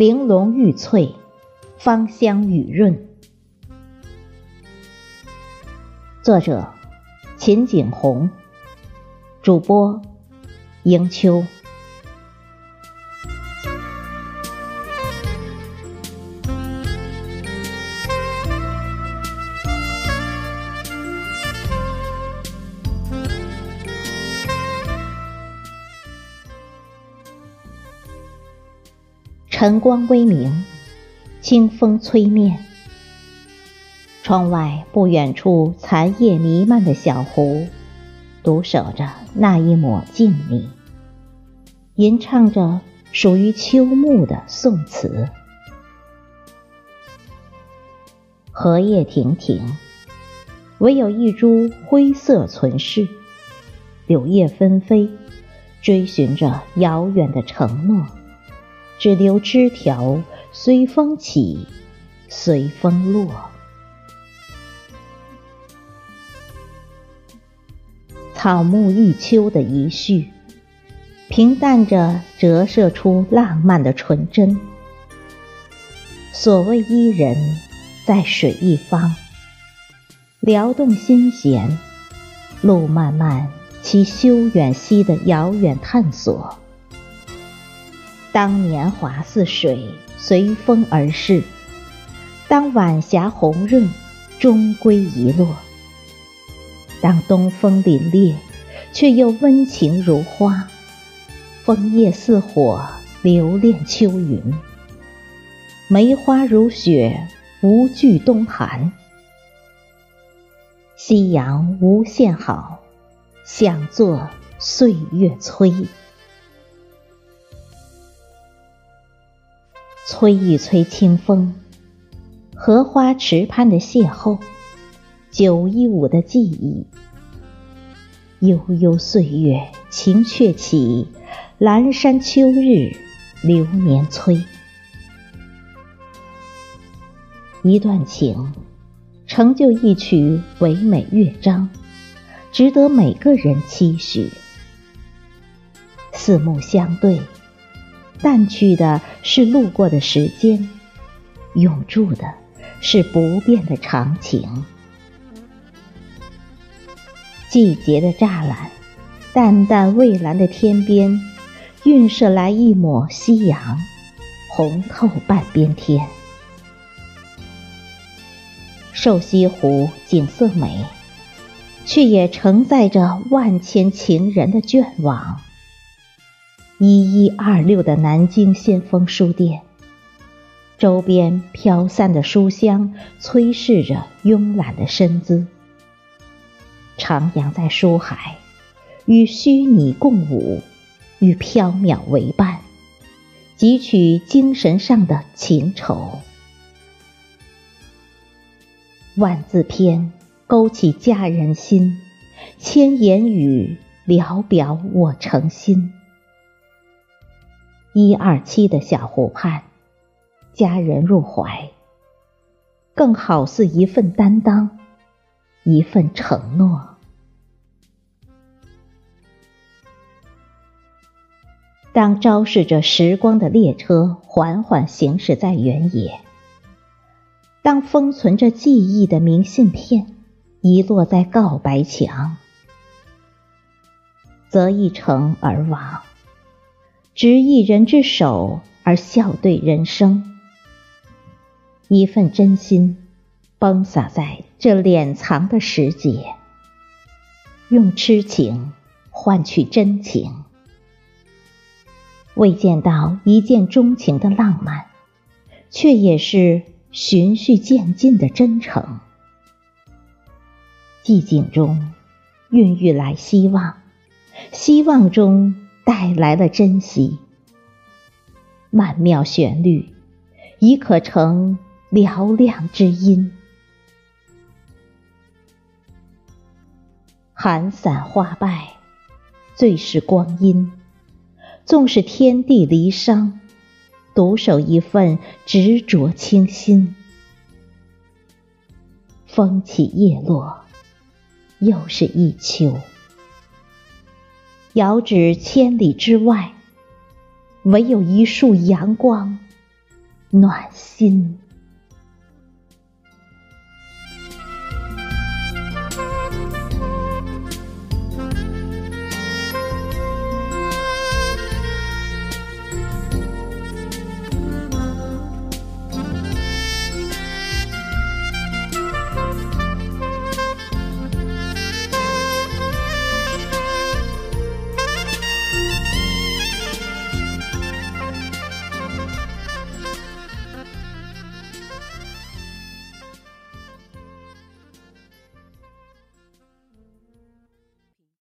玲珑玉翠，芳香雨润。作者：秦景红，主播：迎秋。晨光微明，清风吹面。窗外不远处，残叶弥漫的小湖，独守着那一抹静谧，吟唱着属于秋木的宋词。荷叶亭亭，唯有一株灰色存世。柳叶纷飞，追寻着遥远的承诺。只留枝条随风起，随风落。草木一秋的一序，平淡着折射出浪漫的纯真。所谓伊人，在水一方，撩动心弦，路漫漫其修远兮的遥远探索。当年华似水，随风而逝；当晚霞红润，终归遗落。当东风凛冽，却又温情如花。枫叶似火，留恋秋云；梅花如雪，无惧冬寒。夕阳无限好，想作岁月催。催一催清风，荷花池畔的邂逅，九一五的记忆。悠悠岁月，情却起，阑珊秋日，流年催。一段情，成就一曲唯美乐章，值得每个人期许。四目相对。淡去的是路过的时间，永驻的是不变的长情。季节的栅栏，淡淡蔚蓝的天边，映射来一抹夕阳，红透半边天。瘦西湖景色美，却也承载着万千情人的眷望。一一二六的南京先锋书店，周边飘散的书香催逝着慵懒的身姿。徜徉在书海，与虚拟共舞，与缥缈为伴，汲取精神上的情愁。万字篇勾起佳人心，千言语聊表我诚心。一二七的小湖畔，佳人入怀，更好似一份担当，一份承诺。当昭示着时光的列车缓缓行驶在原野，当封存着记忆的明信片遗落在告白墙，则一城而往。执一人之手而笑对人生，一份真心崩洒在这敛藏的时节，用痴情换取真情，未见到一见钟情的浪漫，却也是循序渐进的真诚。寂静中孕育来希望，希望中。带来了珍惜，曼妙旋律已可成嘹亮之音。寒散花败，最是光阴。纵使天地离殇，独守一份执着清新。风起叶落，又是一秋。遥指千里之外，唯有一束阳光，暖心。